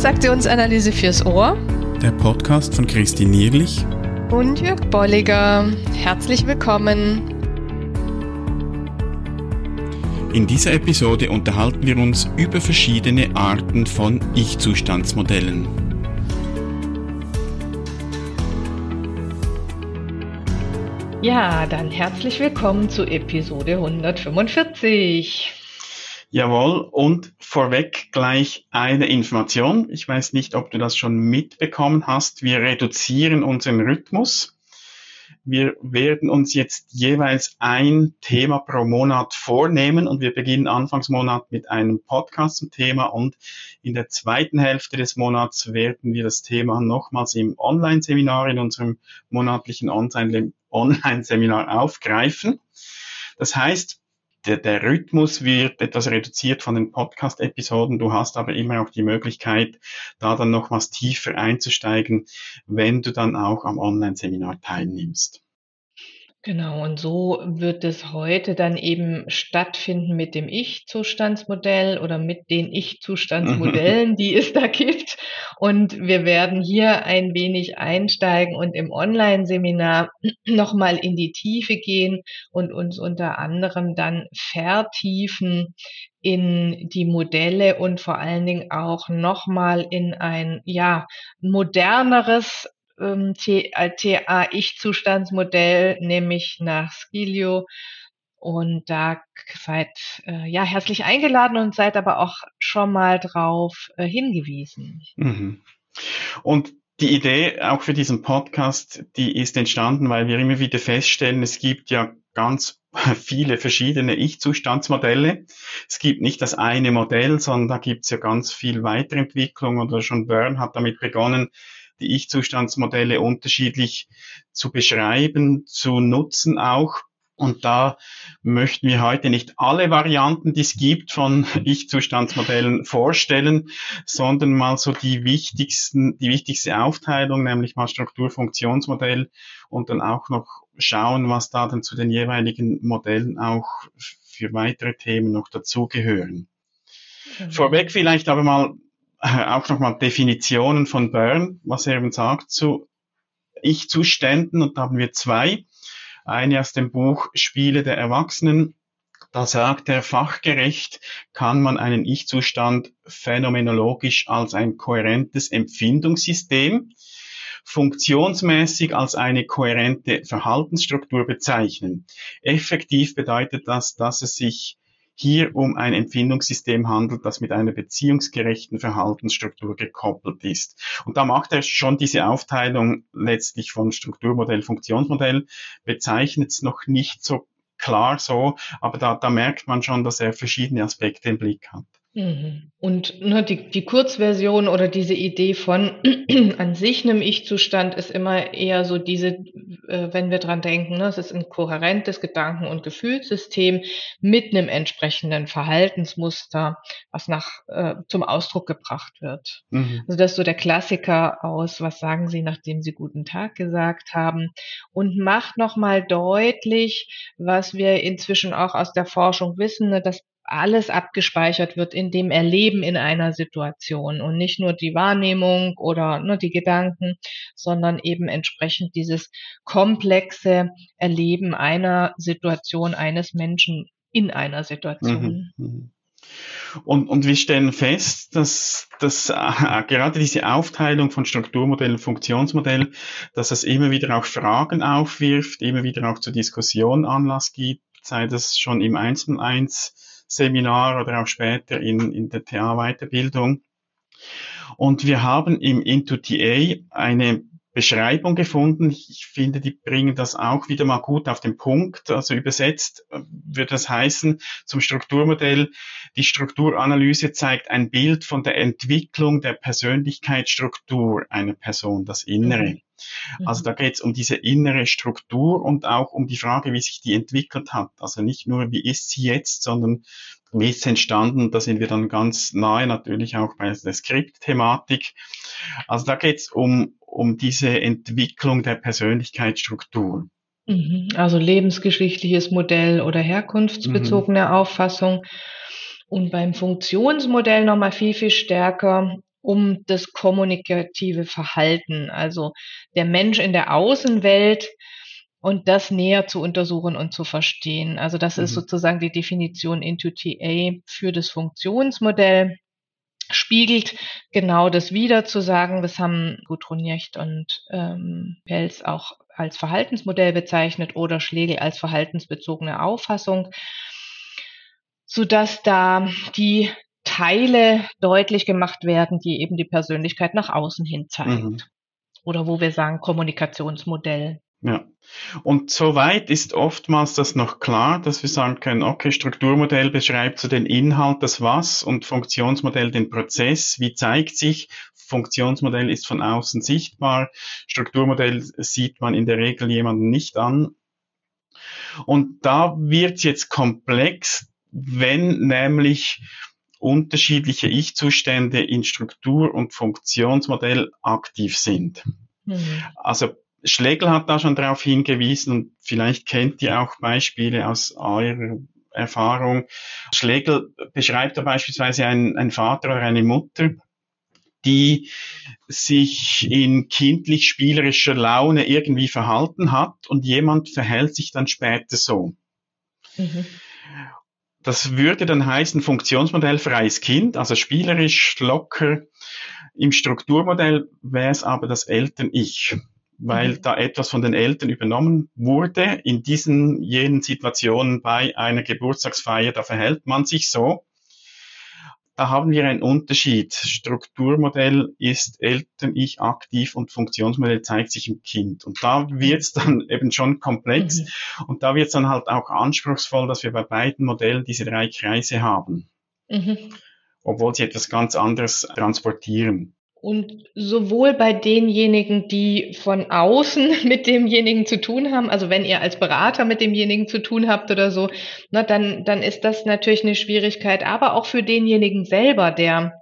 Transaktionsanalyse fürs Ohr. Der Podcast von Christine Nierlich und Jörg Bolliger. Herzlich willkommen. In dieser Episode unterhalten wir uns über verschiedene Arten von Ich-Zustandsmodellen. Ja, dann herzlich willkommen zu Episode 145. Jawohl, und vorweg gleich eine Information. Ich weiß nicht, ob du das schon mitbekommen hast. Wir reduzieren unseren Rhythmus. Wir werden uns jetzt jeweils ein Thema pro Monat vornehmen und wir beginnen Anfangsmonat mit einem Podcast zum Thema und in der zweiten Hälfte des Monats werden wir das Thema nochmals im Online-Seminar, in unserem monatlichen Online-Seminar aufgreifen. Das heißt, der, der Rhythmus wird etwas reduziert von den Podcast-Episoden. Du hast aber immer auch die Möglichkeit, da dann noch was tiefer einzusteigen, wenn du dann auch am Online-Seminar teilnimmst. Genau, und so wird es heute dann eben stattfinden mit dem Ich-Zustandsmodell oder mit den Ich-Zustandsmodellen, die es da gibt. Und wir werden hier ein wenig einsteigen und im Online-Seminar nochmal in die Tiefe gehen und uns unter anderem dann vertiefen in die Modelle und vor allen Dingen auch nochmal in ein, ja, moderneres ähm, TA-Ich-Zustandsmodell, nämlich nach Skilio. Und da seid äh, ja herzlich eingeladen und seid aber auch schon mal drauf äh, hingewiesen. Mhm. Und die Idee auch für diesen Podcast, die ist entstanden, weil wir immer wieder feststellen, es gibt ja ganz viele verschiedene Ich-Zustandsmodelle. Es gibt nicht das eine Modell, sondern da gibt es ja ganz viel Weiterentwicklung oder schon Byrne hat damit begonnen, die Ich-Zustandsmodelle unterschiedlich zu beschreiben, zu nutzen auch. Und da möchten wir heute nicht alle Varianten, die es gibt von Ich-Zustandsmodellen vorstellen, sondern mal so die wichtigsten, die wichtigste Aufteilung, nämlich mal Struktur-Funktionsmodell und dann auch noch schauen, was da dann zu den jeweiligen Modellen auch für weitere Themen noch dazugehören. Mhm. Vorweg vielleicht aber mal auch nochmal Definitionen von Byrne, was er eben sagt zu Ich-Zuständen. Und da haben wir zwei. Eine aus dem Buch Spiele der Erwachsenen. Da sagt er, fachgerecht kann man einen Ich-Zustand phänomenologisch als ein kohärentes Empfindungssystem, funktionsmäßig als eine kohärente Verhaltensstruktur bezeichnen. Effektiv bedeutet das, dass es sich hier um ein Empfindungssystem handelt, das mit einer beziehungsgerechten Verhaltensstruktur gekoppelt ist. Und da macht er schon diese Aufteilung letztlich von Strukturmodell, Funktionsmodell, bezeichnet es noch nicht so klar so, aber da, da merkt man schon, dass er verschiedene Aspekte im Blick hat. Mhm. Und ne, die, die Kurzversion oder diese Idee von an sich einem Ich-Zustand ist immer eher so diese, äh, wenn wir dran denken, ne, es ist ein kohärentes Gedanken- und Gefühlssystem mit einem entsprechenden Verhaltensmuster, was nach äh, zum Ausdruck gebracht wird. Mhm. Also das ist so der Klassiker aus, was sagen Sie, nachdem Sie guten Tag gesagt haben und macht nochmal deutlich, was wir inzwischen auch aus der Forschung wissen, ne, dass alles abgespeichert wird in dem Erleben in einer Situation und nicht nur die Wahrnehmung oder nur die Gedanken, sondern eben entsprechend dieses komplexe Erleben einer Situation eines Menschen in einer Situation. Mhm. mhm. Und, und wir stellen fest, dass, dass äh, gerade diese Aufteilung von Strukturmodell und Funktionsmodell, dass es immer wieder auch Fragen aufwirft, immer wieder auch zur Diskussion Anlass gibt, sei das schon im 1 und 1 Seminar oder auch später in, in der TA-Weiterbildung. Und wir haben im Into TA eine Beschreibung gefunden. Ich finde, die bringen das auch wieder mal gut auf den Punkt. Also übersetzt äh, würde das heißen zum Strukturmodell, die Strukturanalyse zeigt ein Bild von der Entwicklung der Persönlichkeitsstruktur einer Person, das Innere. Mhm. Also da geht es um diese innere Struktur und auch um die Frage, wie sich die entwickelt hat. Also nicht nur, wie ist sie jetzt, sondern wie ist sie entstanden. Da sind wir dann ganz nahe natürlich auch bei der Skriptthematik. Also da geht es um, um diese Entwicklung der Persönlichkeitsstruktur. Mhm. Also lebensgeschichtliches Modell oder herkunftsbezogene mhm. Auffassung. Und beim Funktionsmodell nochmal viel, viel stärker um das kommunikative Verhalten, also der Mensch in der Außenwelt und das näher zu untersuchen und zu verstehen. Also das mhm. ist sozusagen die Definition into TA für das Funktionsmodell spiegelt genau das wieder zu sagen. Das haben Gudrun Jecht und ähm, Pels auch als Verhaltensmodell bezeichnet oder Schlegel als verhaltensbezogene Auffassung, so dass da die Teile deutlich gemacht werden, die eben die Persönlichkeit nach außen hin zeigt. Mhm. Oder wo wir sagen Kommunikationsmodell. Ja. Und soweit ist oftmals das noch klar, dass wir sagen können, okay, Strukturmodell beschreibt so den Inhalt, das Was und Funktionsmodell den Prozess. Wie zeigt sich? Funktionsmodell ist von außen sichtbar. Strukturmodell sieht man in der Regel jemanden nicht an. Und da wird es jetzt komplex, wenn nämlich unterschiedliche Ich-Zustände in Struktur und Funktionsmodell aktiv sind. Mhm. Also Schlegel hat da schon darauf hingewiesen und vielleicht kennt ihr auch Beispiele aus eurer Erfahrung. Schlegel beschreibt da beispielsweise einen, einen Vater oder eine Mutter, die sich in kindlich spielerischer Laune irgendwie verhalten hat und jemand verhält sich dann später so. Mhm. Das würde dann heißen Funktionsmodell freies Kind, also spielerisch, locker. Im Strukturmodell wäre es aber das Eltern-Ich weil mhm. da etwas von den Eltern übernommen wurde. In diesen jenen Situationen bei einer Geburtstagsfeier, da verhält man sich so. Da haben wir einen Unterschied. Strukturmodell ist Eltern-Ich aktiv und Funktionsmodell zeigt sich im Kind. Und da wird es dann eben schon komplex mhm. und da wird es dann halt auch anspruchsvoll, dass wir bei beiden Modellen diese drei Kreise haben. Mhm. Obwohl sie etwas ganz anderes transportieren. Und sowohl bei denjenigen, die von außen mit demjenigen zu tun haben, also wenn ihr als Berater mit demjenigen zu tun habt oder so, na, dann, dann ist das natürlich eine Schwierigkeit. Aber auch für denjenigen selber, der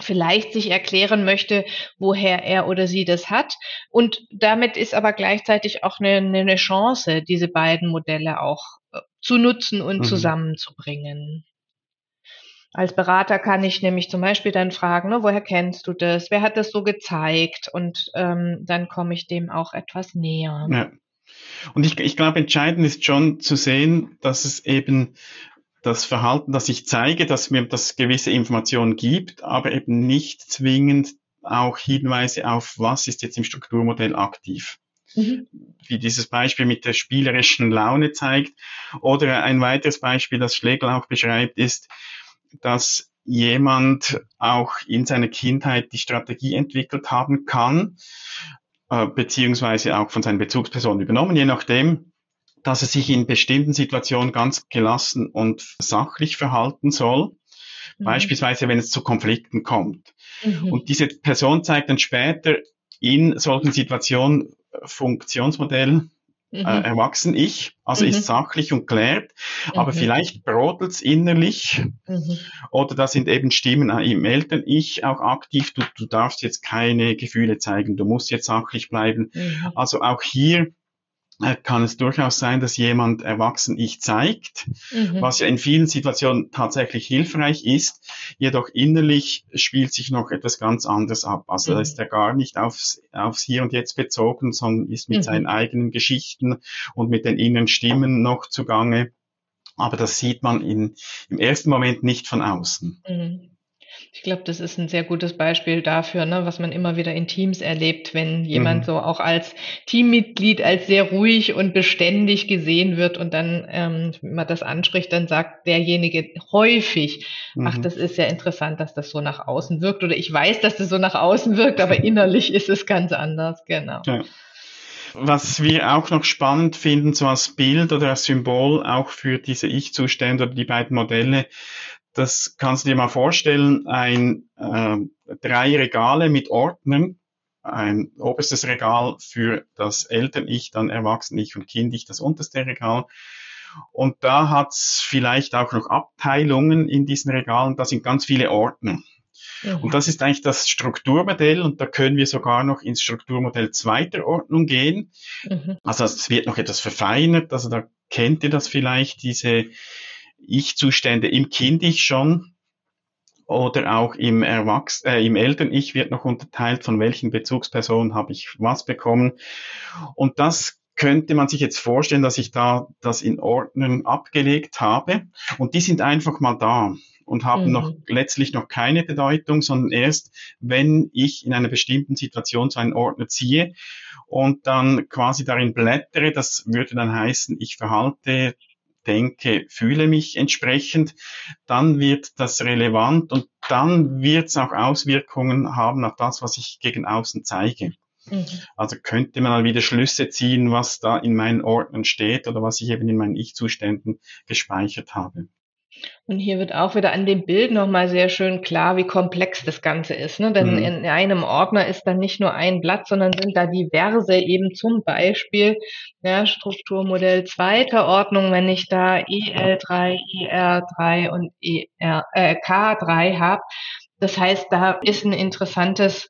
vielleicht sich erklären möchte, woher er oder sie das hat. Und damit ist aber gleichzeitig auch eine, eine Chance, diese beiden Modelle auch äh, zu nutzen und mhm. zusammenzubringen. Als Berater kann ich nämlich zum Beispiel dann fragen, ne, woher kennst du das? Wer hat das so gezeigt? Und ähm, dann komme ich dem auch etwas näher. Ja. Und ich, ich glaube, entscheidend ist schon zu sehen, dass es eben das Verhalten, das ich zeige, dass mir das gewisse Informationen gibt, aber eben nicht zwingend auch Hinweise auf, was ist jetzt im Strukturmodell aktiv. Mhm. Wie dieses Beispiel mit der spielerischen Laune zeigt. Oder ein weiteres Beispiel, das Schlegel auch beschreibt, ist, dass jemand auch in seiner Kindheit die Strategie entwickelt haben kann, äh, beziehungsweise auch von seinen Bezugspersonen übernommen, je nachdem, dass er sich in bestimmten Situationen ganz gelassen und sachlich verhalten soll. Mhm. Beispielsweise, wenn es zu Konflikten kommt. Mhm. Und diese Person zeigt dann später in solchen Situationen Funktionsmodell mhm. äh, erwachsen ich, also mhm. ist sachlich und klärt, aber mhm. vielleicht brodelt's innerlich mhm. oder da sind eben Stimmen im Eltern-Ich auch aktiv, du, du darfst jetzt keine Gefühle zeigen, du musst jetzt sachlich bleiben. Mhm. Also auch hier kann es durchaus sein, dass jemand erwachsen ich zeigt, mhm. was ja in vielen Situationen tatsächlich hilfreich ist. Jedoch innerlich spielt sich noch etwas ganz anderes ab. Also mhm. ist er gar nicht aufs, aufs Hier und Jetzt bezogen, sondern ist mit mhm. seinen eigenen Geschichten und mit den inneren Stimmen noch zugange. Aber das sieht man in, im ersten Moment nicht von außen. Mhm. Ich glaube, das ist ein sehr gutes Beispiel dafür, ne, was man immer wieder in Teams erlebt, wenn jemand mhm. so auch als Teammitglied als sehr ruhig und beständig gesehen wird und dann, ähm, wenn man das anspricht, dann sagt derjenige häufig, mhm. ach, das ist ja interessant, dass das so nach außen wirkt oder ich weiß, dass das so nach außen wirkt, aber innerlich ist es ganz anders, genau. Ja. Was wir auch noch spannend finden, so als Bild oder als Symbol auch für diese Ich-Zustände oder die beiden Modelle, das kannst du dir mal vorstellen, ein äh, drei Regale mit Ordnern, ein oberstes Regal für das Eltern-Ich, dann Erwachsen-Ich und Kind-Ich, das unterste Regal. Und da hat's vielleicht auch noch Abteilungen in diesen Regalen, da sind ganz viele Ordner. Mhm. Und das ist eigentlich das Strukturmodell und da können wir sogar noch ins Strukturmodell zweiter Ordnung gehen. Mhm. Also es wird noch etwas verfeinert, also da kennt ihr das vielleicht, diese ich-Zustände im Kind-Ich schon. oder auch im Erwachs äh, im Eltern-Ich wird noch unterteilt, von welchen Bezugspersonen habe ich was bekommen. Und das könnte man sich jetzt vorstellen, dass ich da das in Ordnern abgelegt habe. Und die sind einfach mal da und haben mhm. noch letztlich noch keine Bedeutung, sondern erst, wenn ich in einer bestimmten Situation so einen Ordner ziehe und dann quasi darin blättere, das würde dann heißen, ich verhalte denke, fühle mich entsprechend, dann wird das relevant und dann wird es auch Auswirkungen haben auf das, was ich gegen außen zeige. Mhm. Also könnte man dann wieder Schlüsse ziehen, was da in meinen Ordnern steht oder was ich eben in meinen Ich-Zuständen gespeichert habe. Und hier wird auch wieder an dem Bild nochmal sehr schön klar, wie komplex das Ganze ist. Ne? Denn mhm. in einem Ordner ist dann nicht nur ein Blatt, sondern sind da diverse, eben zum Beispiel ja, Strukturmodell zweiter Ordnung, wenn ich da EL3, ER3 und ER, äh, K3 habe. Das heißt, da ist ein interessantes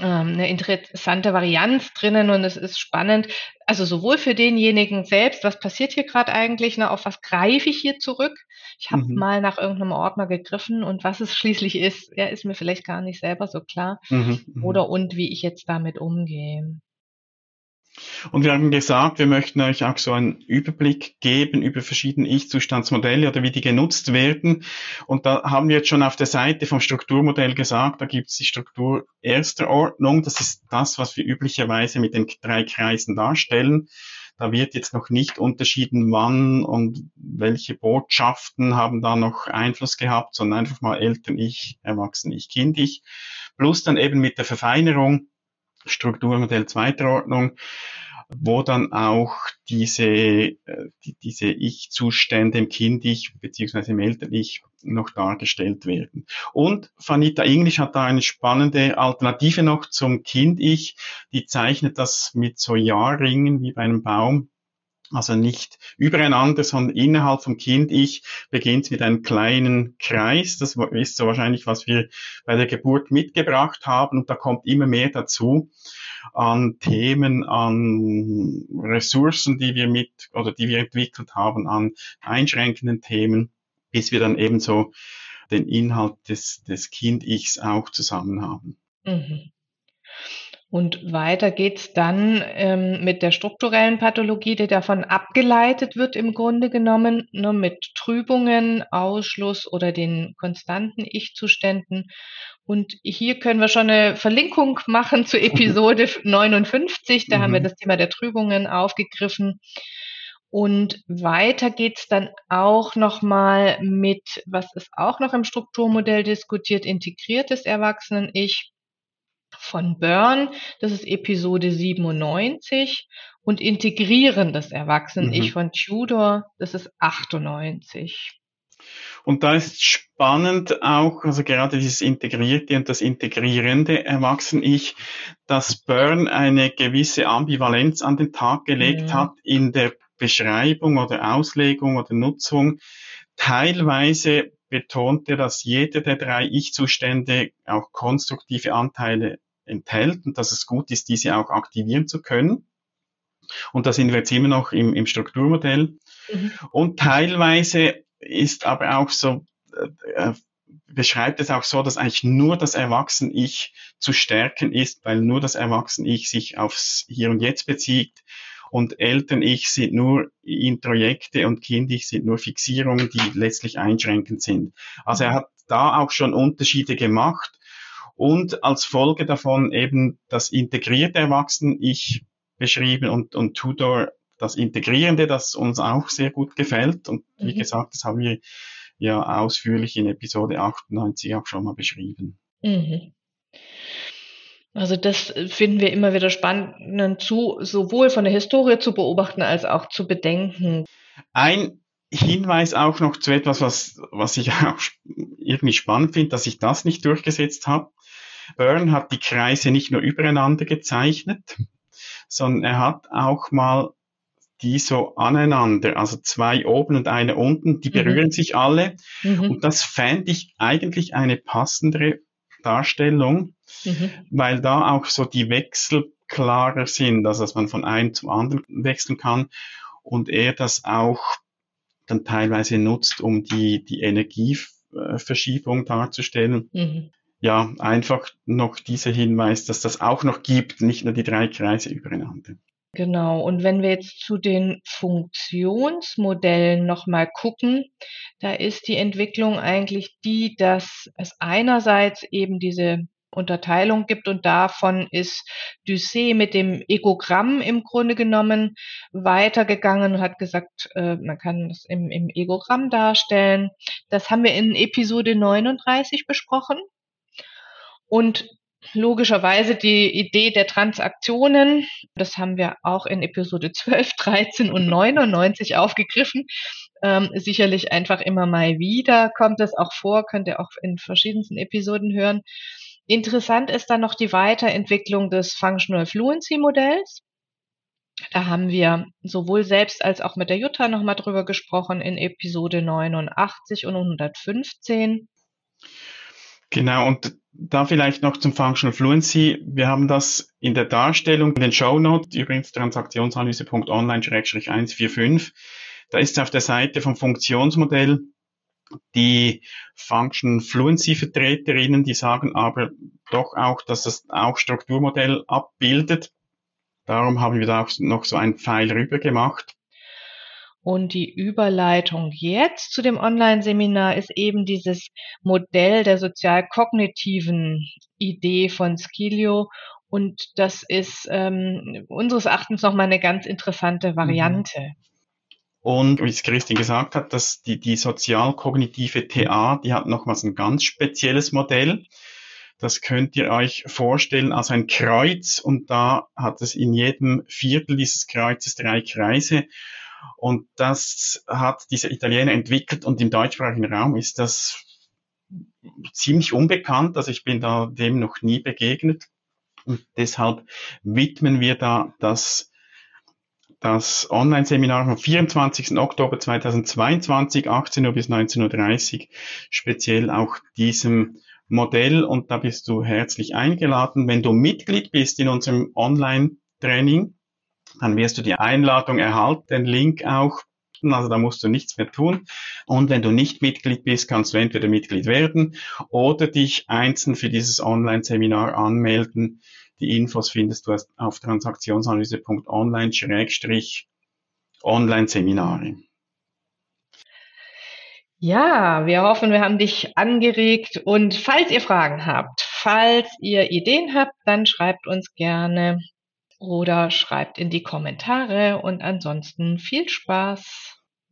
eine interessante Varianz drinnen und es ist spannend, also sowohl für denjenigen selbst, was passiert hier gerade eigentlich, ne, auf was greife ich hier zurück? Ich habe mhm. mal nach irgendeinem Ordner gegriffen und was es schließlich ist, ja, ist mir vielleicht gar nicht selber so klar. Mhm, mhm. Oder und wie ich jetzt damit umgehe. Und wir haben gesagt, wir möchten euch auch so einen Überblick geben über verschiedene Ich-Zustandsmodelle oder wie die genutzt werden. Und da haben wir jetzt schon auf der Seite vom Strukturmodell gesagt, da gibt es die Struktur erster Ordnung. Das ist das, was wir üblicherweise mit den drei Kreisen darstellen. Da wird jetzt noch nicht unterschieden, wann und welche Botschaften haben da noch Einfluss gehabt, sondern einfach mal Eltern-Ich, Erwachsen-Ich, Kind-Ich. Plus dann eben mit der Verfeinerung Strukturmodell zweiter Ordnung, wo dann auch diese, äh, die, diese Ich-Zustände im Kind-Ich beziehungsweise im Eltern-Ich noch dargestellt werden. Und Vanita English hat da eine spannende Alternative noch zum Kind-Ich. Die zeichnet das mit so Jahrringen wie bei einem Baum also nicht übereinander, sondern innerhalb vom Kind-Ich beginnt mit einem kleinen Kreis. Das ist so wahrscheinlich, was wir bei der Geburt mitgebracht haben. Und da kommt immer mehr dazu an Themen, an Ressourcen, die wir mit oder die wir entwickelt haben, an einschränkenden Themen, bis wir dann ebenso den Inhalt des, des Kind-Ichs auch zusammen haben. Mhm. Und weiter geht's dann ähm, mit der strukturellen Pathologie, die davon abgeleitet wird im Grunde genommen, ne, mit Trübungen, Ausschluss oder den konstanten Ich-Zuständen. Und hier können wir schon eine Verlinkung machen zu Episode 59. Da mhm. haben wir mhm. das Thema der Trübungen aufgegriffen. Und weiter geht's dann auch nochmal mit, was ist auch noch im Strukturmodell diskutiert, integriertes Erwachsenen-Ich von Burn, das ist Episode 97 und Integrieren des Erwachsenen-Ich mhm. von Tudor, das ist 98. Und da ist spannend auch, also gerade dieses Integrierte und das integrierende Erwachsen-Ich, dass Byrne eine gewisse Ambivalenz an den Tag gelegt mhm. hat in der Beschreibung oder Auslegung oder Nutzung. Teilweise betont er, dass jeder der drei Ich-Zustände auch konstruktive Anteile enthält und dass es gut ist, diese auch aktivieren zu können. Und da sind wir jetzt immer noch im, im Strukturmodell. Mhm. Und teilweise ist aber auch so, äh, äh, beschreibt es auch so, dass eigentlich nur das Erwachsen-Ich zu stärken ist, weil nur das Erwachsen-Ich sich aufs Hier und Jetzt bezieht und Eltern-Ich sind nur Introjekte und Kind-Ich sind nur Fixierungen, die letztlich einschränkend sind. Also er hat da auch schon Unterschiede gemacht und als Folge davon eben das integrierte Erwachsen-Ich beschrieben und, und Tudor das Integrierende, das uns auch sehr gut gefällt. Und wie mhm. gesagt, das haben wir ja ausführlich in Episode 98 auch schon mal beschrieben. Mhm. Also das finden wir immer wieder spannend zu, sowohl von der Historie zu beobachten als auch zu bedenken. Ein Hinweis auch noch zu etwas, was, was ich auch irgendwie spannend finde, dass ich das nicht durchgesetzt habe. Byrne hat die Kreise nicht nur übereinander gezeichnet, sondern er hat auch mal die so aneinander, also zwei oben und eine unten, die mhm. berühren mhm. sich alle. Mhm. Und das fände ich eigentlich eine passendere Darstellung, mhm. weil da auch so die Wechsel klarer sind, also dass man von einem zum anderen wechseln kann und er das auch dann teilweise nutzt, um die, die Energie Kursverschiebung darzustellen. Mhm. Ja, einfach noch dieser Hinweis, dass das auch noch gibt, nicht nur die drei Kreise übereinander. Genau. Und wenn wir jetzt zu den Funktionsmodellen nochmal gucken, da ist die Entwicklung eigentlich die, dass es einerseits eben diese Unterteilung gibt und davon ist Ducé mit dem Egogramm im Grunde genommen weitergegangen und hat gesagt, äh, man kann das im, im Egogramm darstellen. Das haben wir in Episode 39 besprochen. Und logischerweise die Idee der Transaktionen, das haben wir auch in Episode 12, 13 und 99 aufgegriffen. Ähm, sicherlich einfach immer mal wieder kommt es auch vor, könnt ihr auch in verschiedensten Episoden hören. Interessant ist dann noch die Weiterentwicklung des Functional Fluency Modells. Da haben wir sowohl selbst als auch mit der Jutta nochmal drüber gesprochen in Episode 89 und 115. Genau, und da vielleicht noch zum Functional Fluency. Wir haben das in der Darstellung in den Show Notes, übrigens transaktionsanalyse.online-145. Da ist auf der Seite vom Funktionsmodell die Function Fluency Vertreterinnen, die sagen aber doch auch, dass es auch Strukturmodell abbildet. Darum haben wir da auch noch so einen Pfeil rüber gemacht. Und die Überleitung jetzt zu dem Online-Seminar ist eben dieses Modell der sozial-kognitiven Idee von Skilio. Und das ist ähm, unseres Erachtens nochmal eine ganz interessante Variante. Mhm. Und wie es Christine gesagt hat, dass die, die sozial-kognitive TA, die hat nochmals ein ganz spezielles Modell. Das könnt ihr euch vorstellen als ein Kreuz und da hat es in jedem Viertel dieses Kreuzes drei Kreise. Und das hat dieser Italiener entwickelt und im deutschsprachigen Raum ist das ziemlich unbekannt. Also ich bin da dem noch nie begegnet. Und deshalb widmen wir da das das Online-Seminar vom 24. Oktober 2022, 18 Uhr bis 19.30 Uhr, speziell auch diesem Modell und da bist du herzlich eingeladen. Wenn du Mitglied bist in unserem Online-Training, dann wirst du die Einladung erhalten, den Link auch. Also da musst du nichts mehr tun. Und wenn du nicht Mitglied bist, kannst du entweder Mitglied werden oder dich einzeln für dieses Online-Seminar anmelden. Die Infos findest du auf transaktionsanalyse.online-Online-Seminare. Ja, wir hoffen, wir haben dich angeregt und falls ihr Fragen habt, falls ihr Ideen habt, dann schreibt uns gerne oder schreibt in die Kommentare und ansonsten viel Spaß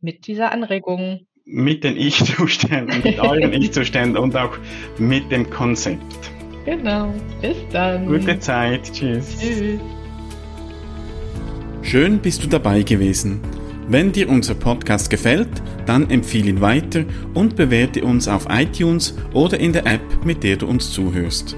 mit dieser Anregung. Mit den Ich-Zuständen, mit euren Ich-Zuständen und auch mit dem Konzept. Genau. Bis dann. Gute Zeit. Tschüss. Tschüss. Schön bist du dabei gewesen. Wenn dir unser Podcast gefällt, dann empfehle ihn weiter und bewerte uns auf iTunes oder in der App, mit der du uns zuhörst.